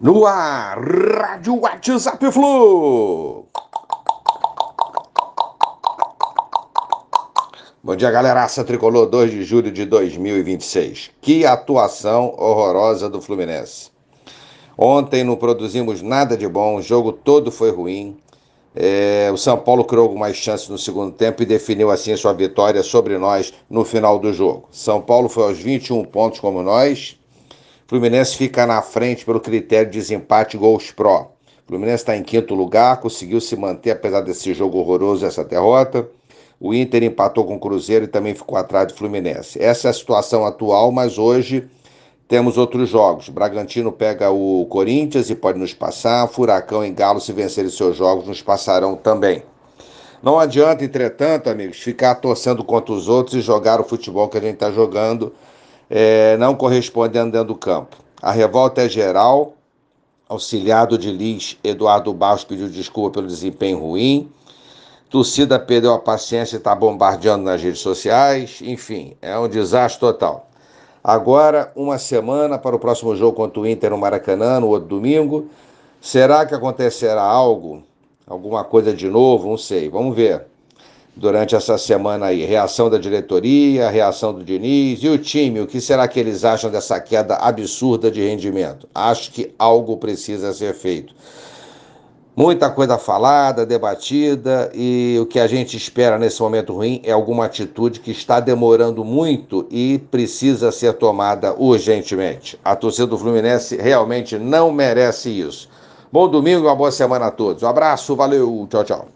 No ar, Rádio WhatsApp Flu. Bom dia, galeraça tricolor, 2 de julho de 2026. Que atuação horrorosa do Fluminense. Ontem não produzimos nada de bom, o jogo todo foi ruim. É, o São Paulo criou algumas chances no segundo tempo e definiu assim sua vitória sobre nós no final do jogo. São Paulo foi aos 21 pontos como nós. Fluminense fica na frente pelo critério de desempate gols pró. Fluminense está em quinto lugar, conseguiu se manter apesar desse jogo horroroso, essa derrota. O Inter empatou com o Cruzeiro e também ficou atrás do Fluminense. Essa é a situação atual, mas hoje temos outros jogos. Bragantino pega o Corinthians e pode nos passar. Furacão e Galo, se vencerem seus jogos, nos passarão também. Não adianta, entretanto, amigos, ficar torcendo contra os outros e jogar o futebol que a gente está jogando, é, não correspondendo dentro do campo. A revolta é geral. Auxiliado de Liz, Eduardo Barros pediu desculpa pelo desempenho ruim. Torcida perdeu a paciência e está bombardeando nas redes sociais. Enfim, é um desastre total. Agora, uma semana para o próximo jogo contra o Inter no Maracanã, no outro domingo. Será que acontecerá algo? Alguma coisa de novo? Não sei. Vamos ver. Durante essa semana aí, reação da diretoria, reação do Diniz e o time, o que será que eles acham dessa queda absurda de rendimento? Acho que algo precisa ser feito. Muita coisa falada, debatida, e o que a gente espera nesse momento ruim é alguma atitude que está demorando muito e precisa ser tomada urgentemente. A torcida do Fluminense realmente não merece isso. Bom domingo uma boa semana a todos. Um abraço, valeu, tchau, tchau.